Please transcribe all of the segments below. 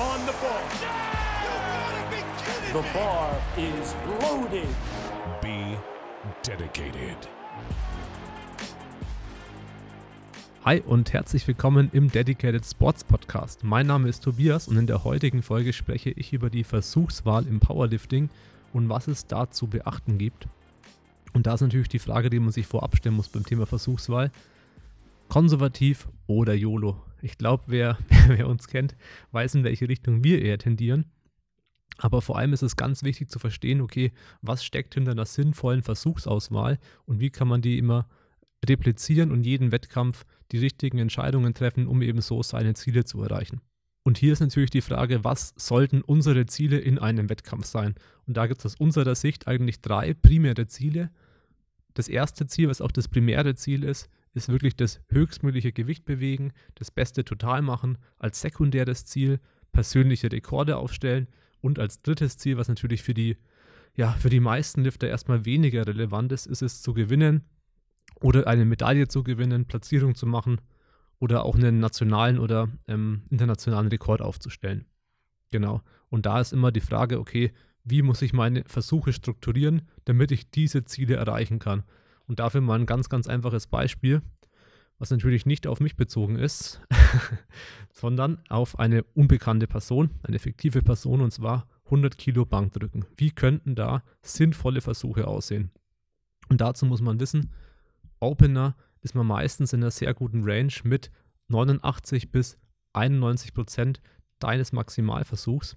on the ball. The bar is loaded. Be dedicated. Hi und herzlich willkommen im Dedicated Sports Podcast. Mein Name ist Tobias und in der heutigen Folge spreche ich über die Versuchswahl im Powerlifting und was es da zu beachten gibt. Und da ist natürlich die Frage, die man sich vorab stellen muss beim Thema Versuchswahl. Konservativ oder YOLO? Ich glaube, wer, wer uns kennt, weiß, in welche Richtung wir eher tendieren. Aber vor allem ist es ganz wichtig zu verstehen, okay, was steckt hinter einer sinnvollen Versuchsauswahl und wie kann man die immer replizieren und jeden Wettkampf die richtigen Entscheidungen treffen, um eben so seine Ziele zu erreichen. Und hier ist natürlich die Frage, was sollten unsere Ziele in einem Wettkampf sein? Und da gibt es aus unserer Sicht eigentlich drei primäre Ziele. Das erste Ziel, was auch das primäre Ziel ist, ist wirklich das höchstmögliche Gewicht bewegen, das beste Total machen, als sekundäres Ziel persönliche Rekorde aufstellen und als drittes Ziel, was natürlich für die, ja, für die meisten Lifter erstmal weniger relevant ist, ist es zu gewinnen oder eine Medaille zu gewinnen, Platzierung zu machen oder auch einen nationalen oder ähm, internationalen Rekord aufzustellen. Genau. Und da ist immer die Frage, okay, wie muss ich meine Versuche strukturieren, damit ich diese Ziele erreichen kann? Und dafür mal ein ganz, ganz einfaches Beispiel, was natürlich nicht auf mich bezogen ist, sondern auf eine unbekannte Person, eine fiktive Person, und zwar 100 Kilo Bankdrücken. Wie könnten da sinnvolle Versuche aussehen? Und dazu muss man wissen, Opener ist man meistens in einer sehr guten Range mit 89 bis 91 Prozent deines Maximalversuchs,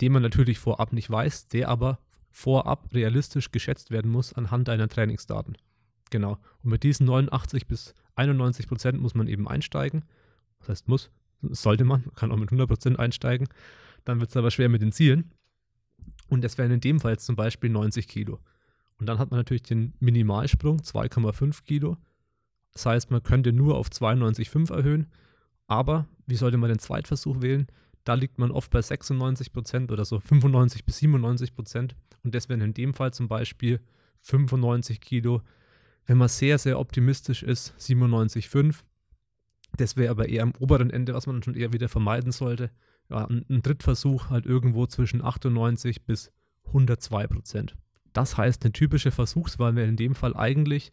den man natürlich vorab nicht weiß, der aber vorab realistisch geschätzt werden muss anhand deiner Trainingsdaten. Genau. Und mit diesen 89 bis 91 Prozent muss man eben einsteigen. Das heißt, muss, sollte man, kann auch mit 100 Prozent einsteigen. Dann wird es aber schwer mit den Zielen. Und das wären in dem Fall jetzt zum Beispiel 90 Kilo. Und dann hat man natürlich den Minimalsprung, 2,5 Kilo. Das heißt, man könnte nur auf 92,5 erhöhen. Aber wie sollte man den Zweitversuch wählen? Da liegt man oft bei 96 Prozent oder so 95 bis 97 Prozent. Und das wären in dem Fall zum Beispiel 95 Kilo wenn man sehr, sehr optimistisch ist, 97,5. Das wäre aber eher am oberen Ende, was man schon eher wieder vermeiden sollte. Ja, ein, ein Drittversuch halt irgendwo zwischen 98 bis 102 Prozent. Das heißt, eine typische Versuchswahl wäre in dem Fall eigentlich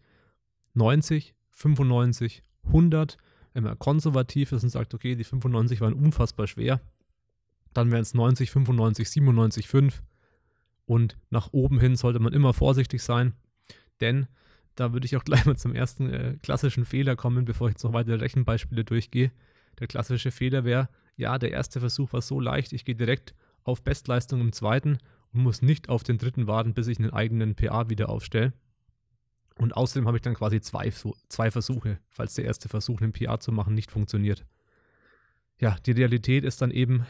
90, 95, 100. Wenn man konservativ ist und sagt, okay, die 95 waren unfassbar schwer, dann wären es 90, 95, 97, 5. Und nach oben hin sollte man immer vorsichtig sein, denn da würde ich auch gleich mal zum ersten äh, klassischen Fehler kommen, bevor ich jetzt noch weitere Rechenbeispiele durchgehe. Der klassische Fehler wäre, ja, der erste Versuch war so leicht, ich gehe direkt auf Bestleistung im zweiten und muss nicht auf den dritten warten, bis ich einen eigenen PA wieder aufstelle. Und außerdem habe ich dann quasi zwei, zwei Versuche, falls der erste Versuch, einen PA zu machen, nicht funktioniert. Ja, die Realität ist dann eben,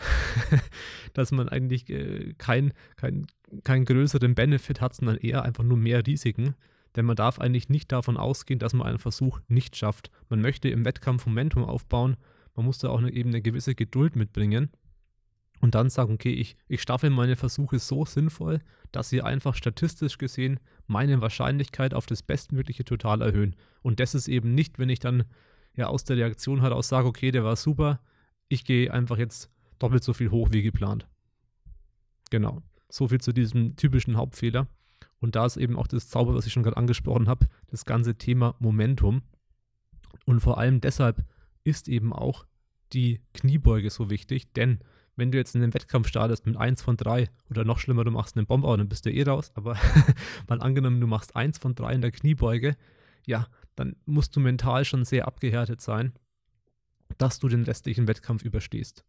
dass man eigentlich äh, keinen kein, kein größeren Benefit hat, sondern eher einfach nur mehr Risiken. Denn man darf eigentlich nicht davon ausgehen, dass man einen Versuch nicht schafft. Man möchte im Wettkampf Momentum aufbauen. Man muss da auch eine, eben eine gewisse Geduld mitbringen. Und dann sagen, okay, ich, ich staffel meine Versuche so sinnvoll, dass sie einfach statistisch gesehen meine Wahrscheinlichkeit auf das bestmögliche Total erhöhen. Und das ist eben nicht, wenn ich dann ja aus der Reaktion heraus sage, okay, der war super, ich gehe einfach jetzt doppelt so viel hoch wie geplant. Genau. So viel zu diesem typischen Hauptfehler. Und da ist eben auch das Zauber, was ich schon gerade angesprochen habe, das ganze Thema Momentum. Und vor allem deshalb ist eben auch die Kniebeuge so wichtig, denn wenn du jetzt in den Wettkampf startest mit 1 von 3 oder noch schlimmer, du machst einen Bomber, dann bist du eh raus, aber mal angenommen, du machst 1 von 3 in der Kniebeuge, ja, dann musst du mental schon sehr abgehärtet sein, dass du den restlichen Wettkampf überstehst.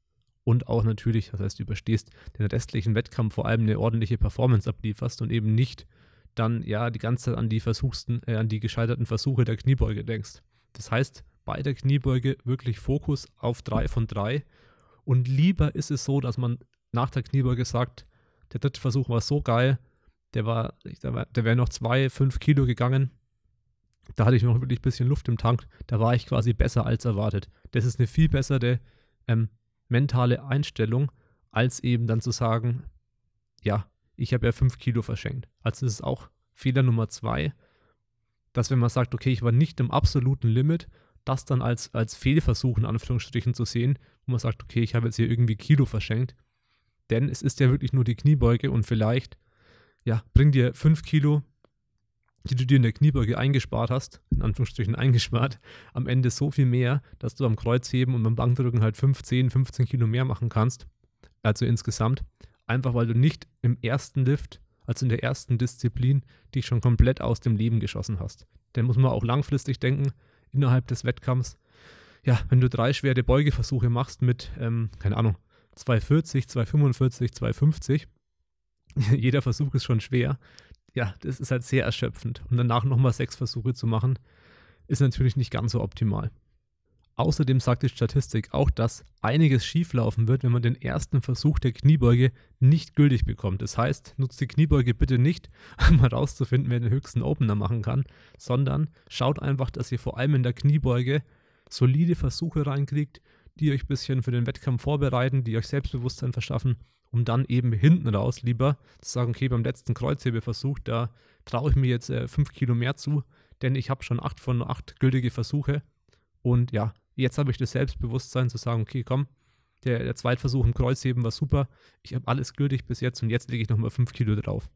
Und auch natürlich, das heißt, überstehst den restlichen Wettkampf vor allem eine ordentliche Performance ablieferst und eben nicht dann ja die ganze Zeit an die versuchsten, äh, an die gescheiterten Versuche der Kniebeuge denkst. Das heißt, bei der Kniebeuge wirklich Fokus auf drei von drei. Und lieber ist es so, dass man nach der Kniebeuge sagt, der dritte Versuch war so geil, der war, der wäre noch zwei, fünf Kilo gegangen. Da hatte ich noch wirklich ein bisschen Luft im Tank. Da war ich quasi besser als erwartet. Das ist eine viel bessere ähm, mentale Einstellung, als eben dann zu sagen, ja, ich habe ja fünf Kilo verschenkt. Also ist auch Fehler Nummer zwei, dass wenn man sagt, okay, ich war nicht im absoluten Limit, das dann als, als Fehlversuch in Anführungsstrichen zu sehen, wo man sagt, okay, ich habe jetzt hier irgendwie Kilo verschenkt. Denn es ist ja wirklich nur die Kniebeuge und vielleicht, ja, bringt dir 5 Kilo, die du dir in der Kniebeuge eingespart hast, in Anführungsstrichen eingespart, am Ende so viel mehr, dass du am Kreuzheben und beim Bankdrücken halt 5, 10, 15 Kilo mehr machen kannst. Also insgesamt. Einfach weil du nicht im ersten Lift, also in der ersten Disziplin, dich schon komplett aus dem Leben geschossen hast. Denn muss man auch langfristig denken, innerhalb des Wettkampfs. Ja, wenn du drei schwere Beugeversuche machst mit, ähm, keine Ahnung, 240, 245, 250, jeder Versuch ist schon schwer. Ja, das ist halt sehr erschöpfend. Und danach nochmal sechs Versuche zu machen, ist natürlich nicht ganz so optimal. Außerdem sagt die Statistik auch, dass einiges schieflaufen wird, wenn man den ersten Versuch der Kniebeuge nicht gültig bekommt. Das heißt, nutzt die Kniebeuge bitte nicht, um herauszufinden, wer den höchsten Opener machen kann, sondern schaut einfach, dass ihr vor allem in der Kniebeuge solide Versuche reinkriegt, die euch ein bisschen für den Wettkampf vorbereiten, die euch Selbstbewusstsein verschaffen, um dann eben hinten raus lieber zu sagen, okay, beim letzten Kreuzhebeversuch, da traue ich mir jetzt 5 äh, Kilo mehr zu, denn ich habe schon 8 von 8 gültige Versuche und ja, Jetzt habe ich das Selbstbewusstsein zu sagen, okay, komm, der, der Zweitversuch im Kreuzheben war super, ich habe alles gültig bis jetzt und jetzt lege ich nochmal 5 Kilo drauf.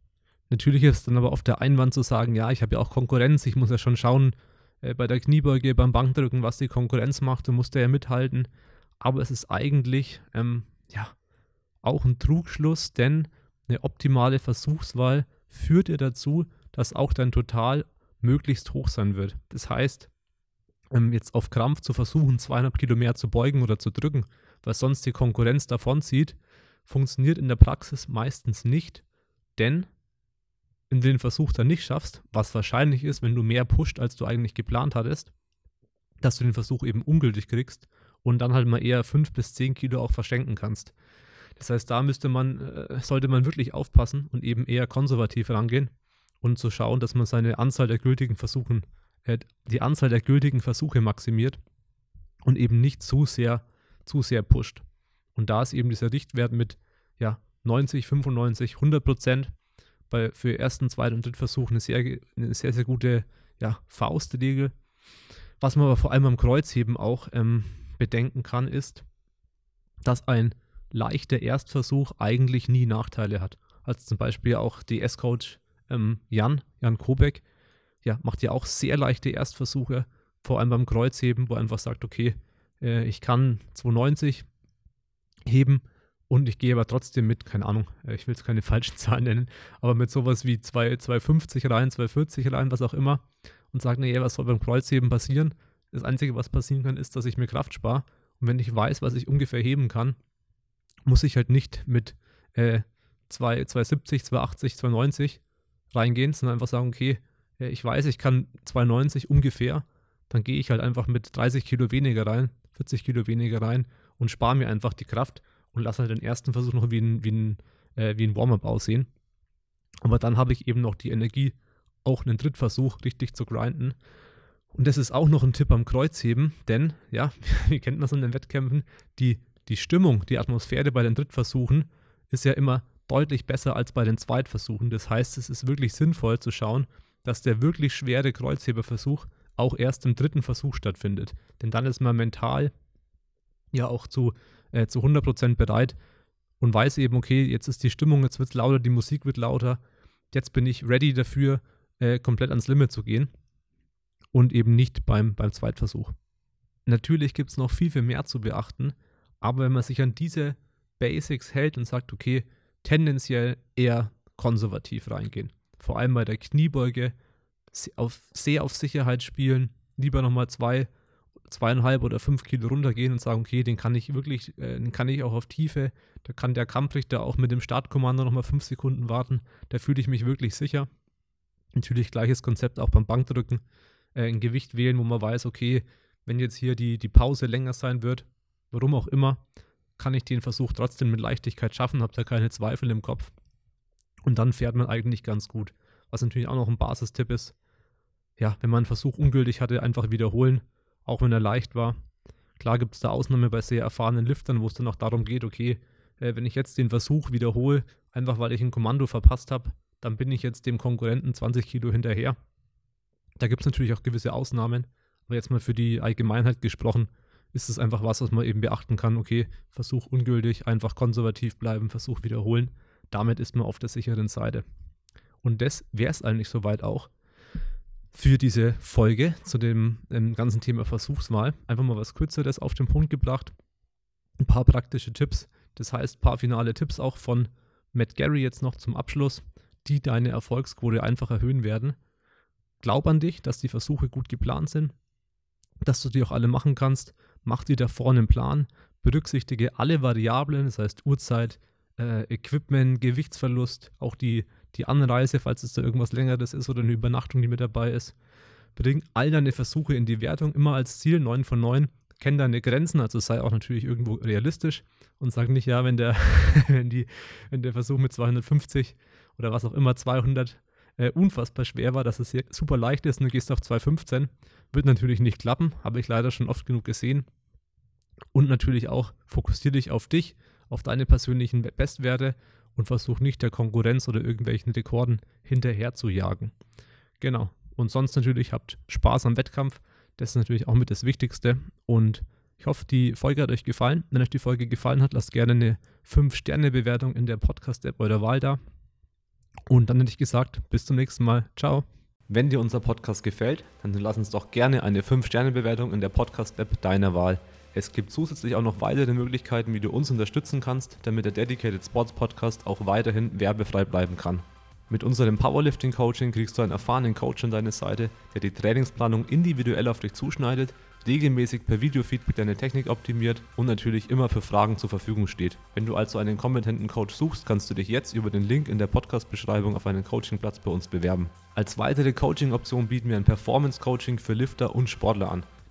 Natürlich ist dann aber oft der Einwand zu sagen, ja, ich habe ja auch Konkurrenz, ich muss ja schon schauen, äh, bei der Kniebeuge, beim Bankdrücken, was die Konkurrenz macht, du musst ja mithalten. Aber es ist eigentlich, ähm, ja, auch ein Trugschluss, denn eine optimale Versuchswahl führt ja dazu, dass auch dein Total möglichst hoch sein wird. Das heißt, ähm, jetzt auf Krampf zu versuchen, 200 Kilo mehr zu beugen oder zu drücken, weil sonst die Konkurrenz davonzieht, funktioniert in der Praxis meistens nicht, denn du den Versuch dann nicht schaffst, was wahrscheinlich ist, wenn du mehr pusht, als du eigentlich geplant hattest, dass du den Versuch eben ungültig kriegst und dann halt mal eher 5 bis 10 Kilo auch verschenken kannst. Das heißt, da müsste man, äh, sollte man wirklich aufpassen und eben eher konservativ rangehen und zu so schauen, dass man seine Anzahl der gültigen Versuchen die Anzahl der gültigen Versuche maximiert und eben nicht zu sehr, zu sehr pusht. Und da ist eben dieser Richtwert mit ja, 90, 95, 100 Prozent bei, für ersten, zweiten und dritten Versuch eine sehr, eine sehr, sehr gute ja, Faustregel. Was man aber vor allem am Kreuzheben auch ähm, bedenken kann, ist, dass ein leichter Erstversuch eigentlich nie Nachteile hat. Als zum Beispiel auch DS-Coach ähm, Jan, Jan Kobeck, ja, macht ja auch sehr leichte Erstversuche, vor allem beim Kreuzheben, wo er einfach sagt, okay, äh, ich kann 290 heben und ich gehe aber trotzdem mit, keine Ahnung, äh, ich will es keine falschen Zahlen nennen, aber mit sowas wie 2, 250 rein, 240 rein, was auch immer und sagt, naja, was soll beim Kreuzheben passieren? Das Einzige, was passieren kann, ist, dass ich mir Kraft spare und wenn ich weiß, was ich ungefähr heben kann, muss ich halt nicht mit äh, 2, 270, 280, 290 reingehen, sondern einfach sagen, okay, ich weiß, ich kann 290 ungefähr, dann gehe ich halt einfach mit 30 Kilo weniger rein, 40 Kilo weniger rein und spare mir einfach die Kraft und lasse halt den ersten Versuch noch wie ein, wie ein, äh, wie ein Warm-up aussehen. Aber dann habe ich eben noch die Energie, auch einen Drittversuch richtig zu grinden. Und das ist auch noch ein Tipp am Kreuzheben, denn, ja, wie kennt man es in den Wettkämpfen, die, die Stimmung, die Atmosphäre bei den Drittversuchen ist ja immer deutlich besser als bei den Zweitversuchen. Das heißt, es ist wirklich sinnvoll zu schauen, dass der wirklich schwere Kreuzheberversuch auch erst im dritten Versuch stattfindet. Denn dann ist man mental ja auch zu, äh, zu 100% bereit und weiß eben, okay, jetzt ist die Stimmung, jetzt wird es lauter, die Musik wird lauter, jetzt bin ich ready dafür, äh, komplett ans Limit zu gehen und eben nicht beim, beim Zweitversuch. Natürlich gibt es noch viel, viel mehr zu beachten, aber wenn man sich an diese Basics hält und sagt, okay, tendenziell eher konservativ reingehen vor allem bei der Kniebeuge, auf, sehr auf Sicherheit spielen, lieber nochmal zwei, zweieinhalb oder fünf Kilo runtergehen und sagen, okay, den kann ich wirklich, äh, den kann ich auch auf Tiefe, da kann der Kampfrichter auch mit dem Startkommando nochmal fünf Sekunden warten, da fühle ich mich wirklich sicher. Natürlich gleiches Konzept auch beim Bankdrücken, äh, ein Gewicht wählen, wo man weiß, okay, wenn jetzt hier die, die Pause länger sein wird, warum auch immer, kann ich den Versuch trotzdem mit Leichtigkeit schaffen, habe da keine Zweifel im Kopf. Und dann fährt man eigentlich ganz gut. Was natürlich auch noch ein Basistipp ist. Ja, wenn man einen Versuch ungültig hatte, einfach wiederholen, auch wenn er leicht war. Klar gibt es da Ausnahmen bei sehr erfahrenen Liftern, wo es dann auch darum geht, okay, äh, wenn ich jetzt den Versuch wiederhole, einfach weil ich ein Kommando verpasst habe, dann bin ich jetzt dem Konkurrenten 20 Kilo hinterher. Da gibt es natürlich auch gewisse Ausnahmen, Aber jetzt mal für die Allgemeinheit gesprochen, ist es einfach was, was man eben beachten kann. Okay, Versuch ungültig, einfach konservativ bleiben, Versuch wiederholen. Damit ist man auf der sicheren Seite. Und das wäre es eigentlich soweit auch für diese Folge zu dem, dem ganzen Thema Versuchswahl. Einfach mal was Kürzeres auf den Punkt gebracht. Ein paar praktische Tipps. Das heißt, ein paar finale Tipps auch von Matt Gary jetzt noch zum Abschluss, die deine Erfolgsquote einfach erhöhen werden. Glaub an dich, dass die Versuche gut geplant sind, dass du die auch alle machen kannst. Mach dir da vorne einen Plan, berücksichtige alle Variablen, das heißt Uhrzeit, äh, Equipment, Gewichtsverlust, auch die, die Anreise, falls es da irgendwas längeres ist oder eine Übernachtung, die mit dabei ist. Bring all deine Versuche in die Wertung immer als Ziel 9 von 9. Kenn deine Grenzen, also sei auch natürlich irgendwo realistisch und sag nicht, ja, wenn der, wenn die, wenn der Versuch mit 250 oder was auch immer 200 äh, unfassbar schwer war, dass es super leicht ist und du gehst auf 215. Wird natürlich nicht klappen, habe ich leider schon oft genug gesehen. Und natürlich auch fokussiere dich auf dich, auf deine persönlichen Bestwerte und versuch nicht der Konkurrenz oder irgendwelchen Rekorden hinterher zu jagen. Genau. Und sonst natürlich habt Spaß am Wettkampf. Das ist natürlich auch mit das Wichtigste. Und ich hoffe, die Folge hat euch gefallen. Wenn euch die Folge gefallen hat, lasst gerne eine 5-Sterne-Bewertung in der Podcast-App eurer Wahl da. Und dann hätte ich gesagt, bis zum nächsten Mal. Ciao. Wenn dir unser Podcast gefällt, dann lass uns doch gerne eine 5-Sterne-Bewertung in der Podcast-App deiner Wahl. Es gibt zusätzlich auch noch weitere Möglichkeiten, wie du uns unterstützen kannst, damit der Dedicated Sports Podcast auch weiterhin werbefrei bleiben kann. Mit unserem Powerlifting Coaching kriegst du einen erfahrenen Coach an deine Seite, der die Trainingsplanung individuell auf dich zuschneidet regelmäßig per Videofeedback deine Technik optimiert und natürlich immer für Fragen zur Verfügung steht. Wenn du also einen kompetenten Coach suchst, kannst du dich jetzt über den Link in der Podcast-Beschreibung auf einen Coachingplatz bei uns bewerben. Als weitere Coaching-Option bieten wir ein Performance-Coaching für Lifter und Sportler an.